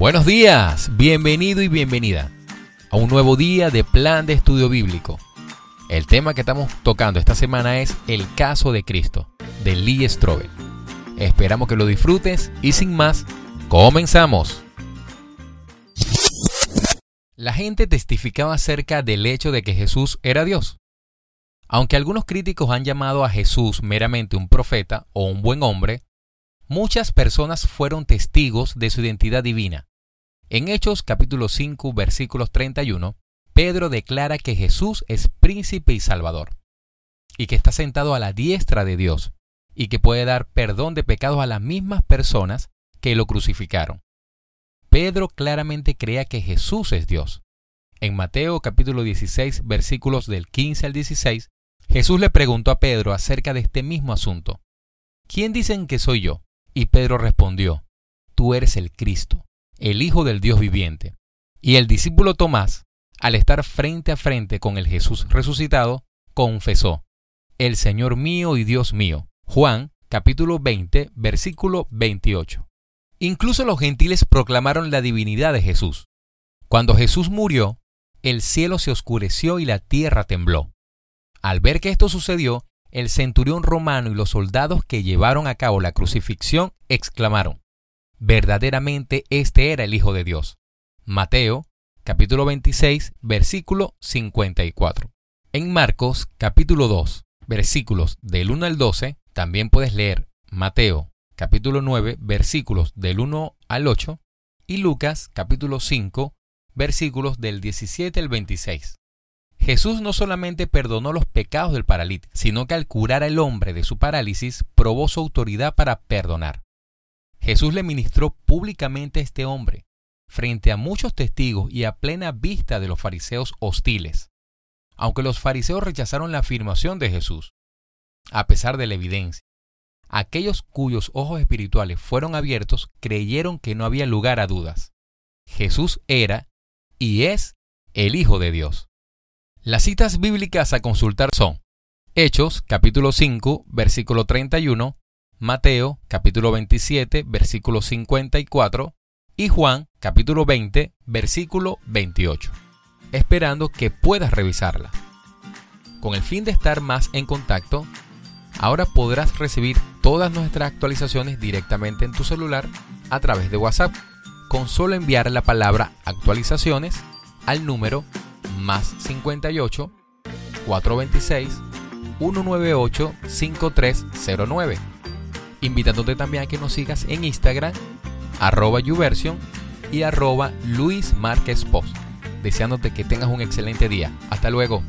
Buenos días, bienvenido y bienvenida a un nuevo día de plan de estudio bíblico. El tema que estamos tocando esta semana es el caso de Cristo, de Lee Strobel. Esperamos que lo disfrutes y sin más, comenzamos. La gente testificaba acerca del hecho de que Jesús era Dios. Aunque algunos críticos han llamado a Jesús meramente un profeta o un buen hombre, muchas personas fueron testigos de su identidad divina. En Hechos capítulo 5 versículos 31, Pedro declara que Jesús es príncipe y salvador, y que está sentado a la diestra de Dios, y que puede dar perdón de pecados a las mismas personas que lo crucificaron. Pedro claramente crea que Jesús es Dios. En Mateo capítulo 16 versículos del 15 al 16, Jesús le preguntó a Pedro acerca de este mismo asunto. ¿Quién dicen que soy yo? Y Pedro respondió, Tú eres el Cristo, el Hijo del Dios viviente. Y el discípulo Tomás, al estar frente a frente con el Jesús resucitado, confesó, El Señor mío y Dios mío. Juan capítulo 20, versículo 28. Incluso los gentiles proclamaron la divinidad de Jesús. Cuando Jesús murió, el cielo se oscureció y la tierra tembló. Al ver que esto sucedió, el centurión romano y los soldados que llevaron a cabo la crucifixión exclamaron, verdaderamente este era el Hijo de Dios. Mateo, capítulo 26, versículo 54. En Marcos, capítulo 2, versículos del 1 al 12, también puedes leer Mateo, capítulo 9, versículos del 1 al 8, y Lucas, capítulo 5, versículos del 17 al 26. Jesús no solamente perdonó los pecados del paralítico, sino que al curar al hombre de su parálisis probó su autoridad para perdonar. Jesús le ministró públicamente a este hombre, frente a muchos testigos y a plena vista de los fariseos hostiles. Aunque los fariseos rechazaron la afirmación de Jesús, a pesar de la evidencia, aquellos cuyos ojos espirituales fueron abiertos creyeron que no había lugar a dudas. Jesús era y es el Hijo de Dios. Las citas bíblicas a consultar son Hechos capítulo 5 versículo 31, Mateo capítulo 27 versículo 54 y Juan capítulo 20 versículo 28, esperando que puedas revisarla. Con el fin de estar más en contacto, ahora podrás recibir todas nuestras actualizaciones directamente en tu celular a través de WhatsApp, con solo enviar la palabra actualizaciones al número más 58 426 198 5309. Invitándote también a que nos sigas en Instagram, arroba YouVersion y arroba Luis Post. Deseándote que tengas un excelente día. Hasta luego.